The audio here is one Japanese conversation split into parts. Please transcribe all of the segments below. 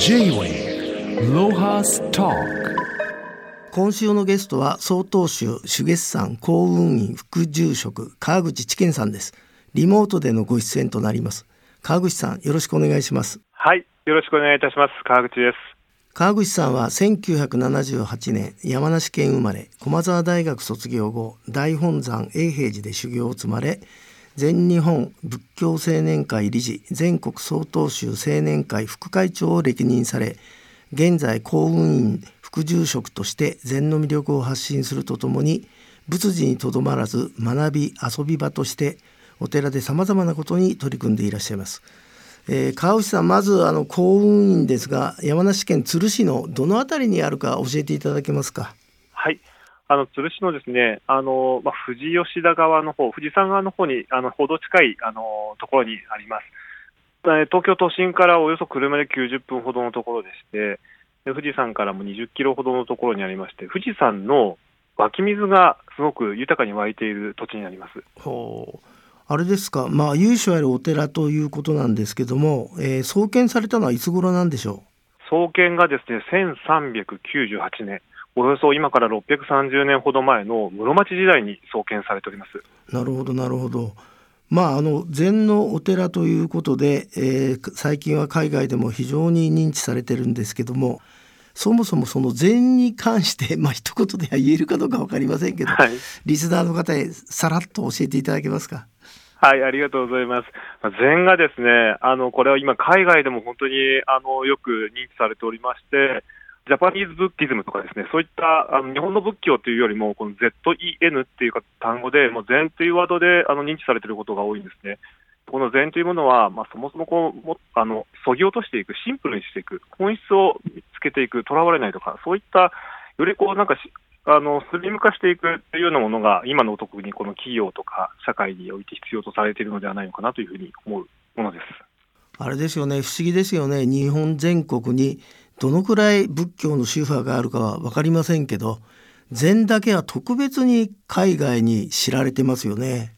J-Way ロハスタ今週のゲストは曹洞宗主月山幸運院副住職川口知見さんです。リモートでのご出演となります。川口さんよろしくお願いします。はいよろしくお願いいたします。川口です。川口さんは1978年山梨県生まれ駒澤大学卒業後大本山永平寺で修行を積まれ全日本仏教青年会理事全国曹洞宗青年会副会長を歴任され現在幸運院副住職として禅の魅力を発信するとともに仏事にとどまらず学び遊び場としてお寺でさまざまなことに取り組んでいらっしゃいます。えー、川内さんまずあの幸運院ですが山梨県都留市のどの辺りにあるか教えていただけますか？はいあの鶴市のですね、あのまあ、富士吉田川の方、富士山側の方にあのほど近いあのところにあります。東京都心からおよそ車で90分ほどのところでして、で富士山からも20キロほどのところにありまして、富士山の湧き水がすごく豊かに湧いている土地になります。ほうあれですか、まあ、由緒あるお寺ということなんですけども、えー、創建されたのはいつ頃なんでしょう？創建がですね1398年。およそ今から630年ほど前の室町時代に創建されております。なるほどなるほど。まあ、あの禅のお寺ということで、えー、最近は海外でも非常に認知されてるんですけどもそもそもその禅に関して、まあ一言では言えるかどうか分かりませんけど、はい、リスナーの方へさらっと教えていただけますか？はい、ありがとうございます。禅がですね、あのこれは今海外でも本当にあのよく認知されておりまして、ジャパニーズブッキズムとかですね、そういったあの日本の仏教というよりも、この ZEN っていう単語で、もう禅というワードであの認知されていることが多いんですね。この禅というものは、まあ、そもそもこうもあのそぎ落としていく、シンプルにしていく、本質を見つけていく、とらわれないとか、そういったよりこうなんかあのスリム化していくというようなものが、今の特にこの企業とか社会において必要とされているのではないのかなというふうに思うものです。あれですよね、不思議ですよね、日本全国にどのくらい仏教の宗派があるかは分かりませんけど禅だけは特別に海外に知られてますよね。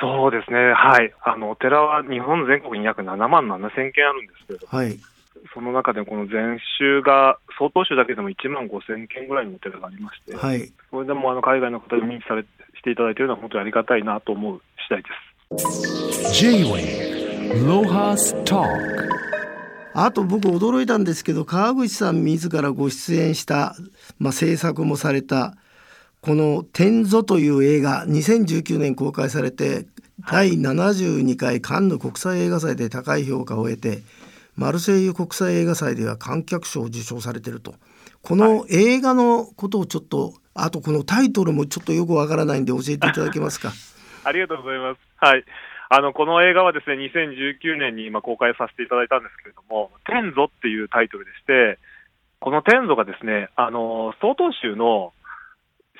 そうですね、はい、あのお寺は日本全国に約7万7000件あるんですけれども、はい、その中でこの禅宗が、曹洞宗だけでも1万5000件ぐらいのお寺がありまして、はい、それでもあの海外の方に認知されしていただいているのは本当にありがたいなと思う次第です。J-Way ロハスターあと僕驚いたんですけど川口さん自らご出演した、まあ、制作もされたこの「天蔵」という映画2019年公開されて第72回カンヌ国際映画祭で高い評価を得てマルセイユ国際映画祭では観客賞を受賞されてると。この映画のことをちょっとあとこのタイトルもちょっとよくわからないんで教えていただけますか？ありがとうございます。はいあのこの映画はですね2019年に今公開させていただいたんですけれども、天祖っていうタイトルでして、この天祖がですね、あの曹洞宗の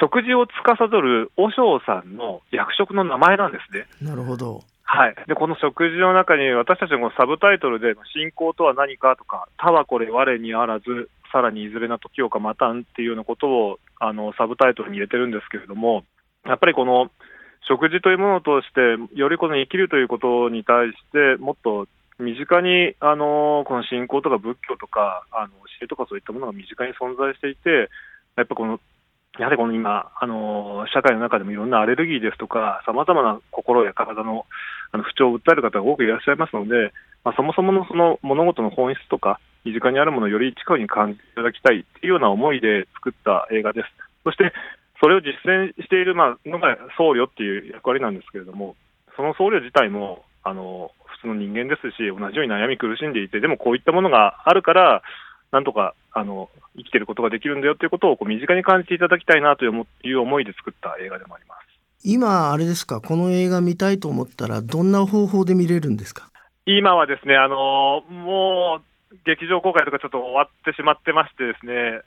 食事を司る和尚さんの役職の名前なんですね。なるほど。はい、でこの食事の中に私たちのサブタイトルで「信仰とは何か」とか「他はこれ我にあらずさらにいずれな時をかまたん」っていうようなことをあのサブタイトルに入れてるんですけれどもやっぱりこの食事というものとして、よりこの生きるということに対して、もっと身近に、あのこの信仰とか仏教とか、あの教えとかそういったものが身近に存在していて、やっぱこの、やはりこの今、あの社会の中でもいろんなアレルギーですとか、さまざまな心や体のあの不調を訴える方が多くいらっしゃいますので、まあ、そもそものその物事の本質とか、身近にあるものをより近くに感じていただきたいというような思いで作った映画です。そしてそれを実践している、まあ、のが僧侶っていう役割なんですけれども、その僧侶自体もあの普通の人間ですし、同じように悩み苦しんでいて、でもこういったものがあるから、なんとかあの生きていることができるんだよということをこう身近に感じていただきたいなという思いで作った映画でもあります。今、あれですか、この映画見たいと思ったら、どんな方法で見れるんですか？今はですね、あのもう劇場公開とかちょっと終わってしまってましてですね、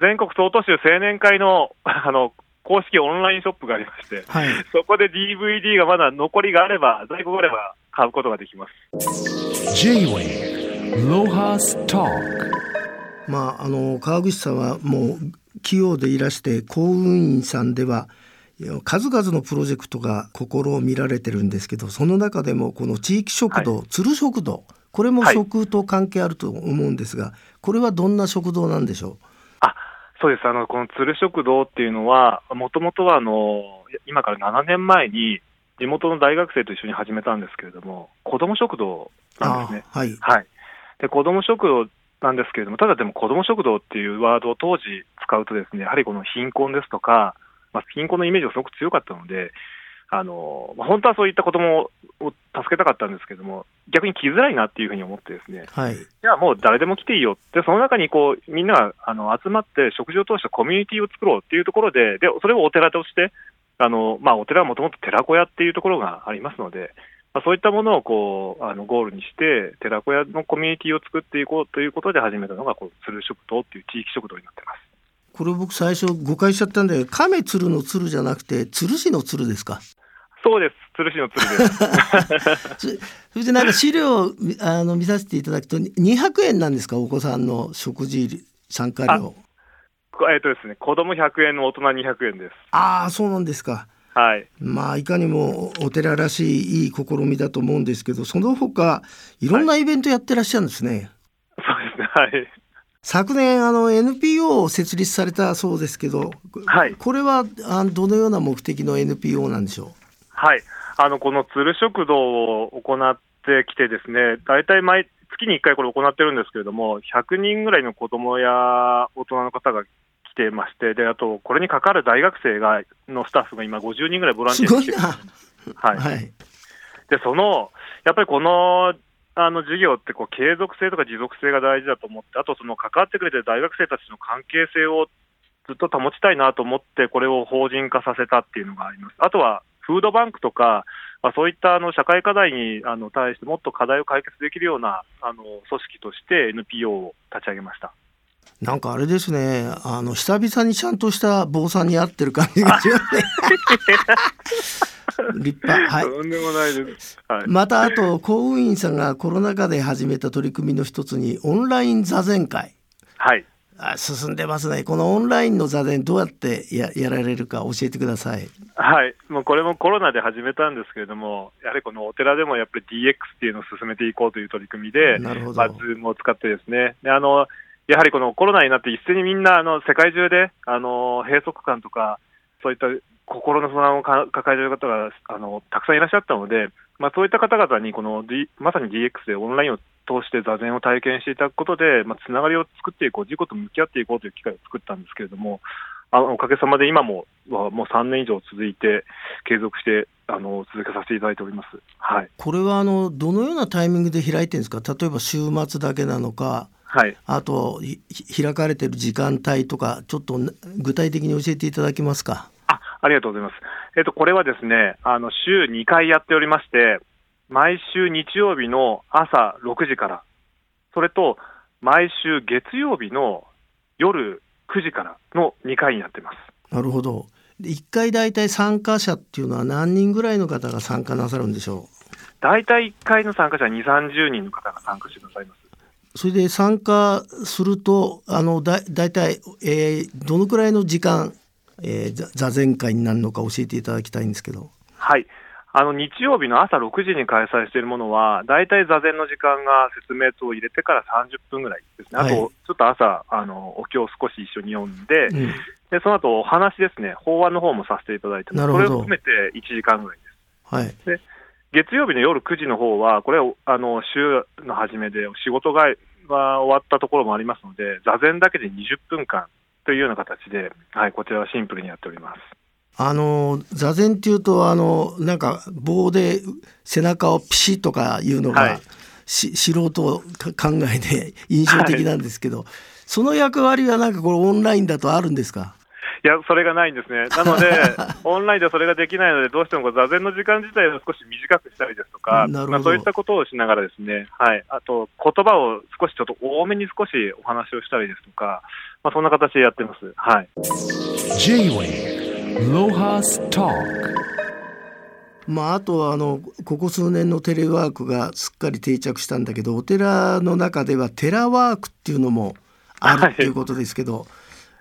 全国総都州青年会の あの公式オンラインショップがありまして、はい、そこで DVD がまだ残りがあれば、在庫があれば買うことができます。J-Way ロハスタまあ、あの川口さんはもう器用でいらして幸運院さんでは数々のプロジェクトが心を見られてるんですけどその中でもこの地域食堂、はい、鶴食堂これも食と関係あると思うんですが、はい、これはどんな食堂なんでしょう？あそうです。あのこの鶴食堂っていうのは、もともとはあの今から7年前に、地元の大学生と一緒に始めたんですけれども、子ども食堂なんですね。はい、はい、で子ども食堂なんですけれども、ただでも子ども食堂っていうワードを当時使うと、ですねやはりこの貧困ですとか、まあ、貧困のイメージがすごく強かったので、あのまあ、本当はそういった子どもを助けたかったんですけれども、逆に来づらいなっていうふうに思ってですね、はい、じゃあもう誰でも来ていいよって、その中にこうみんながあの集まって食事を通したコミュニティを作ろうっていうところで、でそれをお寺として、あのまあ、お寺はもともと寺子屋っていうところがありますので、まあ、そういったものをこうあのゴールにして、寺子屋のコミュニティを作っていこうということで始めたのが、この鶴食堂っていう地域食堂になってます。これ、僕、最初、誤解しちゃったんで、亀鶴の鶴じゃなくて、鶴市の鶴ですか？そうです、鶴市の鶴で す。それでなんか資料あの見させていただくと、200円なんですか、お子さんの食事参加料。えっとですね、子供100円の大人200円です。ああ、そうなんですか。はい、まあいかにもお寺らしいいい試みだと思うんですけどその他いろんなイベントやってらっしゃるんですね。はい、そうですねはい昨年あの NPO を設立されたそうですけど、はい、これはあどのような目的の NPO なんでしょう？はい。あのこの鶴食堂を行ってきてですね大体毎月に1回これ行ってるんですけれども100人ぐらいの子どもや大人の方が来てまして、であと、これにかかる大学生がのスタッフが今、50人ぐらいボランティアに来てはい、はい、でそのやっぱりこのあの授業ってこう継続性とか持続性が大事だと思って、あとその関わってくれてる大学生たちの関係性をずっと保ちたいなと思って、これを法人化させたっていうのがあります。あとはフードバンクとか、まあ、そういったあの社会課題にあの対してもっと課題を解決できるようなあの組織として NPO を立ち上げました。なんかあれですね、あの久々にちゃんとした坊さんに合ってる感じがしますね。立派。はい。とんでもないです。はい、またあと公務員さんがコロナ禍で始めた取り組みの一つにオンライン座禅会。はい。あ進んでますね。このオンラインの座禅どうやってややられるか教えてください。はい。もうこれもコロナで始めたんですけれども、やはりこのお寺でもやっぱり DX っていうのを進めていこうという取り組みで、なるほど。まあ、ズームを使ってですね。であのやはりこのコロナになって一斉にみんなあの世界中であの閉塞感とかそういった心の不安を抱えている方があのたくさんいらっしゃったので、まあ、そういった方々にこの、D、まさに DX でオンラインを通して座禅を体験していただくことで、まあ、つながりを作っていこう、自己と向き合っていこうという機会を作ったんですけれども、あのおかげさまで今ももう3年以上続いて、継続してあの続けさせていただいております、はい、これはあのどのようなタイミングで開いてるんですか、例えば週末だけなのか、はい、あと開かれてる時間帯とか、ちょっと具体的に教えていただけますか？あありがとうございます。えっ、と、これはですね、あの週2回やっておりまして、毎週日曜日の朝6時から、それと毎週月曜日の夜9時からの2回になってます。なるほど。1回大体参加者っていうのは何人ぐらいの方が参加なさるんでしょう？大体1回の参加者は2、30人の方が参加してくださいます。それで参加するとあのだ大体、えー、どのくらいの時間、えー、座禅会になるのか教えていただきたいんですけど。はいあの日曜日の朝6時に開催しているものは、大体座禅の時間が説明等を入れてから30分ぐらいですね、あと、ちょっと朝、あのお経を少し一緒に読んで、うん、でその後お話ですね、法話の方もさせていただいて、それを含めて1時間ぐらいです。はい、で月曜日の夜9時の方は、これはあの週の初めで仕事が終わったところもありますので、座禅だけで20分間というような形で、はい、こちらはシンプルにやっております。あの座禅っていうとあのなんか棒で背中をピシッとかいうのが、はい、素人考えで印象的なんですけど、はい、その役割はなんかこれオンラインだとあるんですか？いや、それがないんですね。なので、オンラインではそれができないので、どうしても座禅の時間自体を少し短くしたりですとか、まあ、そういったことをしながらですね、はい、あと言葉を少しちょっと多めに少しお話をしたりですとか、まあ、そんな形でやってます。はい。まあ、あとはあのここ数年のテレワークがすっかり定着したんだけどお寺の中ではテラワークっていうのもあるっていうことですけど、はい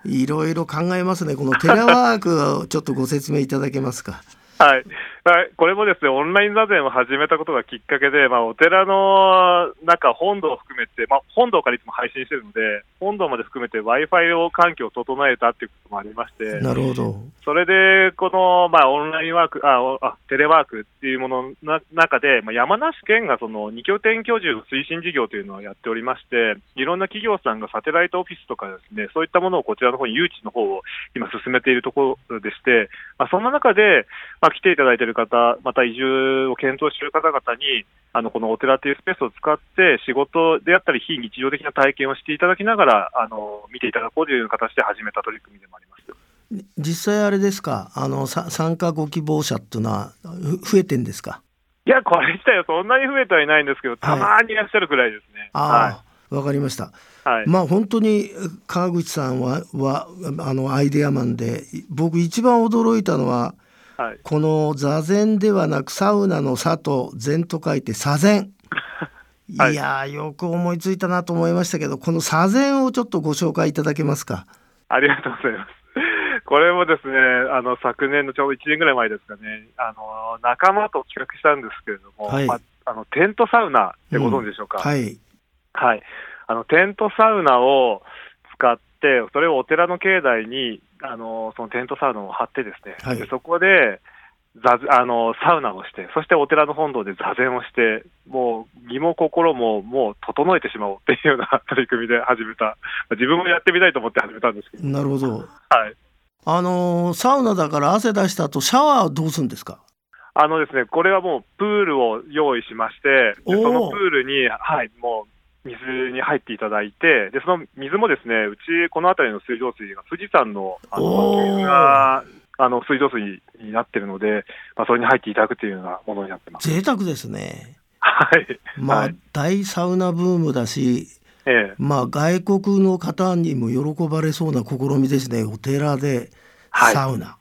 いろいろ考えますね。このテレワークをちょっとご説明いただけますか？はい、はい、これもですね、オンライン座禅を始めたことがきっかけで、まあ、お寺の中、本堂を含めて、まあ、本堂からいつも配信してるので、本堂まで含めて Wi-Fi を環境を整えたっていうこともありまして、なるほど。それで、この、まあ、オンラインワーク、あ、おあテレワークっていうもののな中で、まあ、山梨県がその2拠点居住の推進事業というのをやっておりまして、いろんな企業さんがサテライトオフィスとかですね、そういったものをこちらの方に誘致の方を今進めているところでして、まあ、そんな中で、まあ、来ていただいている方、また移住を検討している方々に、あの、このお寺というスペースを使って、仕事であったり、非日常的な体験をしていただきながら、あの、見ていただこうという形で始めた取り組みでもあります。実際あれですか、あのさ参加ご希望者っていうのはふ増えてんですか？いや、これ自体はそんなに増えてはいないんですけど、たまにいらっしゃるくらいですね。ああ、わ、かりました。はい。はい。まあ本当に川口さんははあのアイデアマンで、僕一番驚いたのははい。この座禅ではなくサウナの座と禅と書いて座禅。いはいやーよく思いついたなと思いましたけど、この座禅をちょっとご紹介いただけますか？ありがとうございます。これもですね、あの、昨年のちょうど1年ぐらい前ですかね、あの、仲間と企画したんですけれども、はいまあ、あの、テントサウナってご存知でしょうか、はい。はい。あの、テントサウナを使って、それをお寺の境内に、あの、そのテントサウナを張ってですね、はいでそこで、座あのサウナをして、そしてお寺の本堂で座禅をして、もう身も心ももう整えてしまおうっていうような 取り組みで始めた、自分もやってみたいと思って始めたんですけど、なるほど。はい。あのーサウナだから汗出した後シャワーはどうするんですか？あのですね、これはもうプールを用意しまして、そのプールに、はい、もう水に入っていただいて、でその水もですね、うち、この辺りの水道水が富士山のあの水があの水道水になってるので、まあ、それに入っていただくというようなものになってます。贅沢ですね。はい。まあ、はい大サウナブームだし、ええ。まあ外国の方にも喜ばれそうな試みですね。お寺ではいサウナ。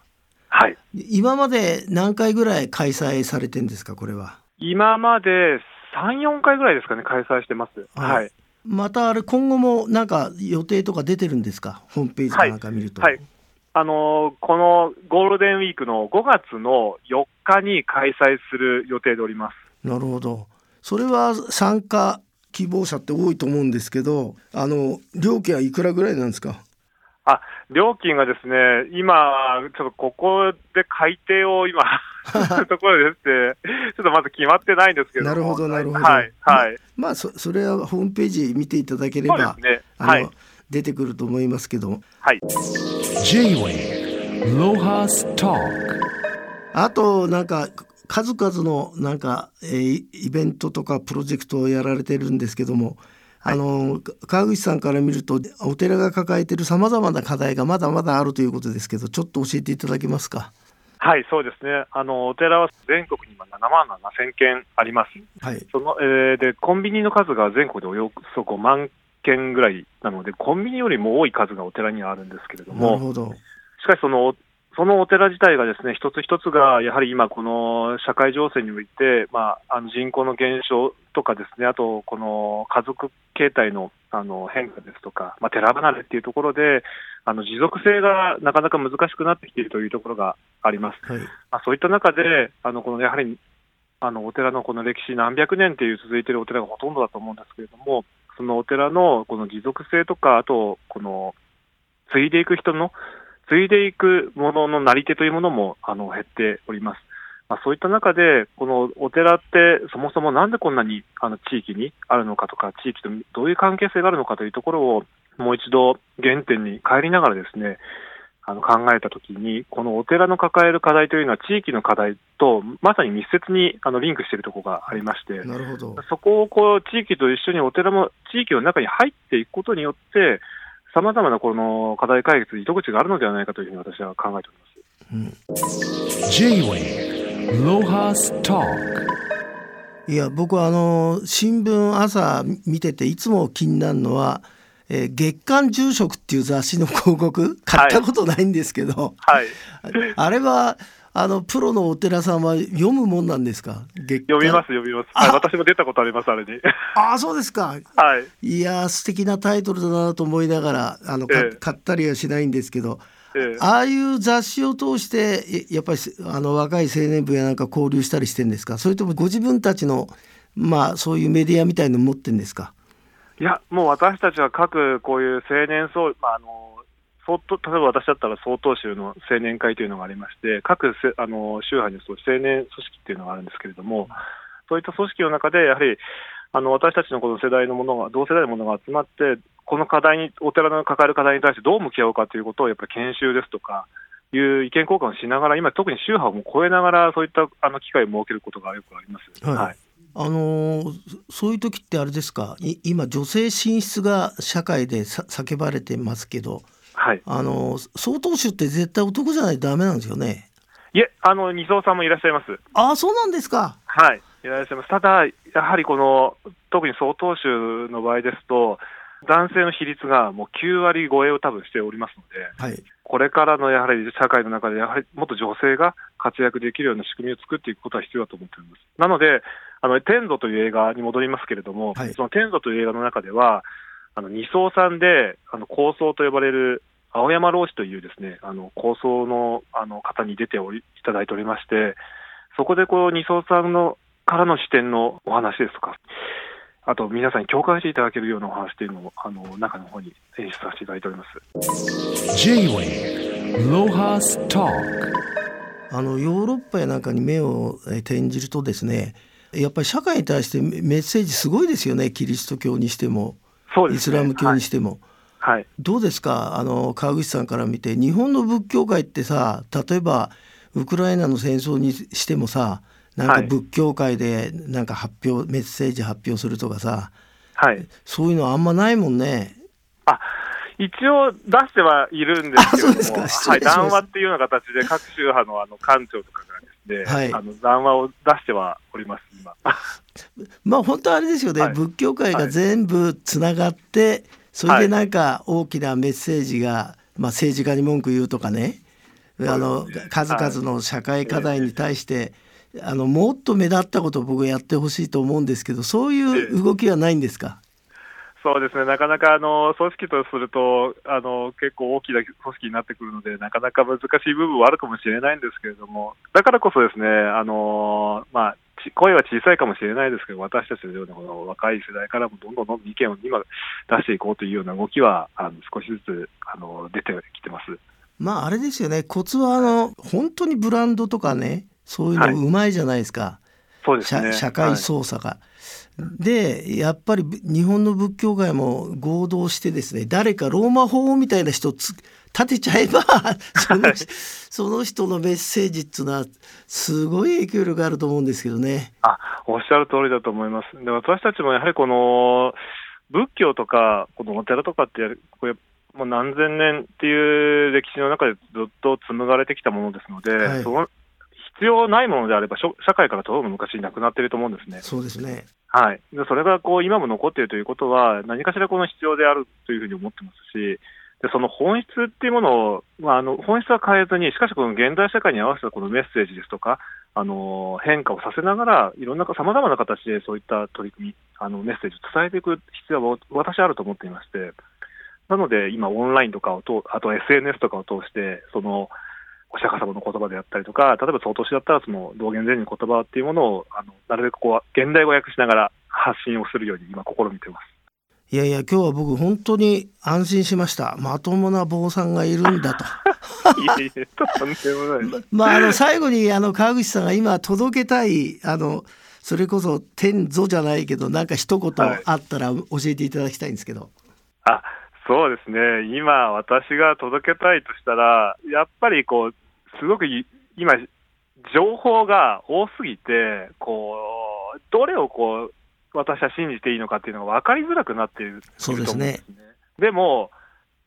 はい。今まで何回ぐらい開催されてんですかこれは？今まで3、4回ぐらいですかね、開催してます。はいはい。またあれ今後もなんか予定とか出てるんですか？ホームページかなんか見ると。はい。あのーこのゴールデンウィークの5月の4日に開催する予定でおります。なるほど。それは参加希望者って多いと思うんですけど、あの料金はいくらぐらいなんですか？あ、料金がですね、今、ちょっとここで改定を今、ところでして、ちょっとまだ決まってないんですけどもなるほどなるほどはい、はい。まあそそれはホームページ見ていただければ、そうですね。あの、はい。出てくると思いますけど、はい。J-Wave Lohas Talk あとなんか数々のなんか、えーイベントとかプロジェクトをやられてるんですけども、あの川口さんから見るとお寺が抱えているさまざまな課題がまだまだあるということですけどちょっと教えていただけますか？はい、そうですね。あの、お寺は全国に今7万7000件あります。はい、その、えーで、コンビニの数が全国でおよそ5万件ぐらいなので、コンビニよりも多い数がお寺にはあるんですけれども、なるほど。しかしその、そのお寺自体がですね、一つ一つが、やはり今、この社会情勢において、まあ、あの人口の減少とかですね、あと、この家族形態のあの変化ですとか、まあ、寺離れっていうところで、あの持続性がなかなか難しくなってきているというところがあります。はい、まあ、そういった中で、あのこのやはりあのお寺のこの歴史、何百年っていう続いているお寺がほとんどだと思うんですけれども、そのお寺のこの持続性とか、あと、この継いでいく人の、継いでいくもののなり手というものもあの減っております。まあ、そういった中で、このお寺って、そもそもなんでこんなにあの地域にあるのかとか、地域とどういう関係性があるのかというところを、もう一度原点に帰りながらですね、あの考えたときに、このお寺の抱える課題というのは、地域の課題とまさに密接にあのリンクしているところがありまして、なるほど。そこをこう地域と一緒にお寺も地域の中に入っていくことによって、さまざまなこの課題解決、糸口があるのではないかというふうに私は考えております。うん、J-Wave Lohas Talk いや僕はあの新聞朝見てていつも気になるのは、えー月刊住職っていう雑誌の広告買ったことないんですけど、はい、あれはあのプロのお寺さんは読むもんなんですか？読みます、読みます。はい、私も出たことあります、あれに。ああそうですか。はい、いやー素敵なタイトルだなと思いながらあの、かええ。買ったりはしないんですけど、ええ。ああいう雑誌を通してややっぱりあの若い青年部やなんか交流したりしてんですか？それともご自分たちのまあそういうメディアみたいの持ってんですか？いや、もう私たちは各こういう青年総、まあ、あの相当例えば私だったら曹洞宗の青年会というのがありまして、各せあの宗派にそう青年組織っていうのがあるんですけれども、そういった組織の中で、やはりあの私たちのこの世代のものが、同世代のものが集まって、この課題に、お寺の抱える課題に対してどう向き合おうかということを、やっぱり研修ですとか、いう意見交換をしながら、今、特に宗派をも超えながら、そういったあの機会を設けることがよくあります。はい。あのーそそういう時ってあれですか？い今女性進出が社会でさ叫ばれてますけどはい。あのー曹洞宗って絶対男じゃないとダメなんですよねいえ、あの、二層さんもいらっしゃいます。ああそうなんですかはい、いらっしゃいます。ただ、やはりこの、特に曹洞宗の場合ですと、男性の比率がもう9割超えを多分しておりますので、はいこれからのやはり社会の中で、やはりもっと女性が活躍できるような仕組みを作っていくことは必要だと思っております。なので、あの、天祖という映画に戻りますけれども、はいその天祖という映画の中では、あの、二層さんで、あの、構想と呼ばれる、青山老師というですね、あの、構想の、あの、方に出ており、いただいておりまして、そこでこう、二層さんの、からの視点のお話ですとか、あと皆さんに共感していただけるようなお話というのを、あの、中の方に演出させていただいております。J-Wave Lohas Talk あのヨーロッパやなんかに目をえー転じるとですねやっぱり社会に対してメメッセージすごいですよねキリスト教にしてもね。スラム教にしても。はい。はい。どうですか？あの川口さんから見て日本の仏教界ってさ例えばウクライナの戦争にしてもさなんかはい仏教界でなんか発表メッセージ発表するとかさはい。そういうのあんまないもんね。あ一応出してはいるんですけども、はい、談話っていうような形で各宗派のあの館長とかがですね、はいあの談話を出してはおります、今。まあ本当あれですよね、はい。仏教界が全部つながって、それでなんか大きなメッセージが、まあ、政治家に文句言うとかね。あの数々の社会課題に対して、あのもっと目立ったことを僕はやってほしいと思うんですけどそういう動きはないんですか、そうですね、なかなかあの組織とするとあの、結構大きな組織になってくるので、なかなか難しい部分はあるかもしれないんですけれども、だからこそですね、あのまあ、ち声は小さいかもしれないですけど、私たちのようなこの若い世代からもどんどんどんどん意見を今出していこうというような動きは、あの少しずつあの出てきてます。まああれですよね。コツはあの本当にブランドとかねそういうのうまいじゃないですか、そうですね。社社会操作が。でやっぱり日本の仏教界も合同してですね誰かローマ法王みたいな人つ立てちゃえば その,、その人のメッセージっていうのはすごい影響力があると思うんですけどね。あおっしゃる通りだと思います。で私たちもやはりこの仏教とか、このお寺とかって、これもう何千年っていう歴史の中でずっと紡がれてきたものですので、はいその必要ないものであれば、社会からとどの昔になくなっていると思うんですね。そうですね。はい、でそれがこう今も残っているということは、何かしらこの必要であるというふうに思ってますし、でその本質っていうものを、まあ、あの本質は変えずに、しかしこの現代社会に合わせたこのメッセージですとか、あの変化をさせながら、いろんなさまざまな形でそういった取り組み、あのメッセージを伝えていく必要は私はあると思っていまして、なので今、オンラインとかを通、あと SNS とかを通して、そのお釈迦様の言葉であったりとか、例えば曹洞宗だったら、その道元禅師の言葉っていうものをあのなるべくこう現代語訳しながら発信をするように今、試みています。いやいや今日は僕本当に安心しました。まともな坊さんがいるんだと。いえいえ、とんでもないです。まああの最後にあの川口さんが今届けたいあのそれこそ天祖じゃないけどなんか一言はいあったら教えていただきたいんですけど。あそうですね、今、私が届けたいとしたら、やっぱりこう、すごくい今、情報が多すぎて、こう、どれをこう、私は信じていいのかっていうのが分かりづらくなっているそうですね。でも、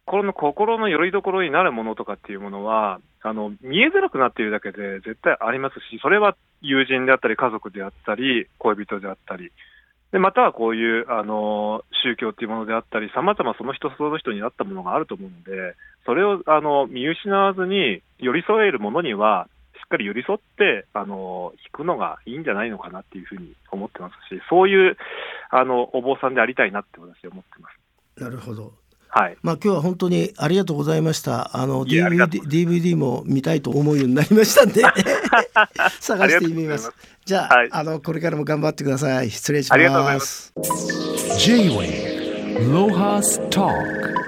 この心のよりどころになるものとかっていうものは、あの見えづらくなっているだけで絶対ありますし、それは友人であったり、家族であったり、恋人であったり、でまたはこういうあの宗教っていうものであったり、さまざまその人その人に合ったものがあると思うので、それをあの見失わずに寄り添えるものには、かり寄り添ってあの弾くのがいいんじゃないのかなっていうふうに思ってますし、そういうあのお坊さんでありたいなって私は思ってます。なるほど。はい。まあ今日は本当にありがとうございました。あの DVD DVD も見たいと思うようになりましたんで 探してみます。じゃあ、はいあのこれからも頑張ってください。失礼しありがとうございま。ます J-Way Lohas Talk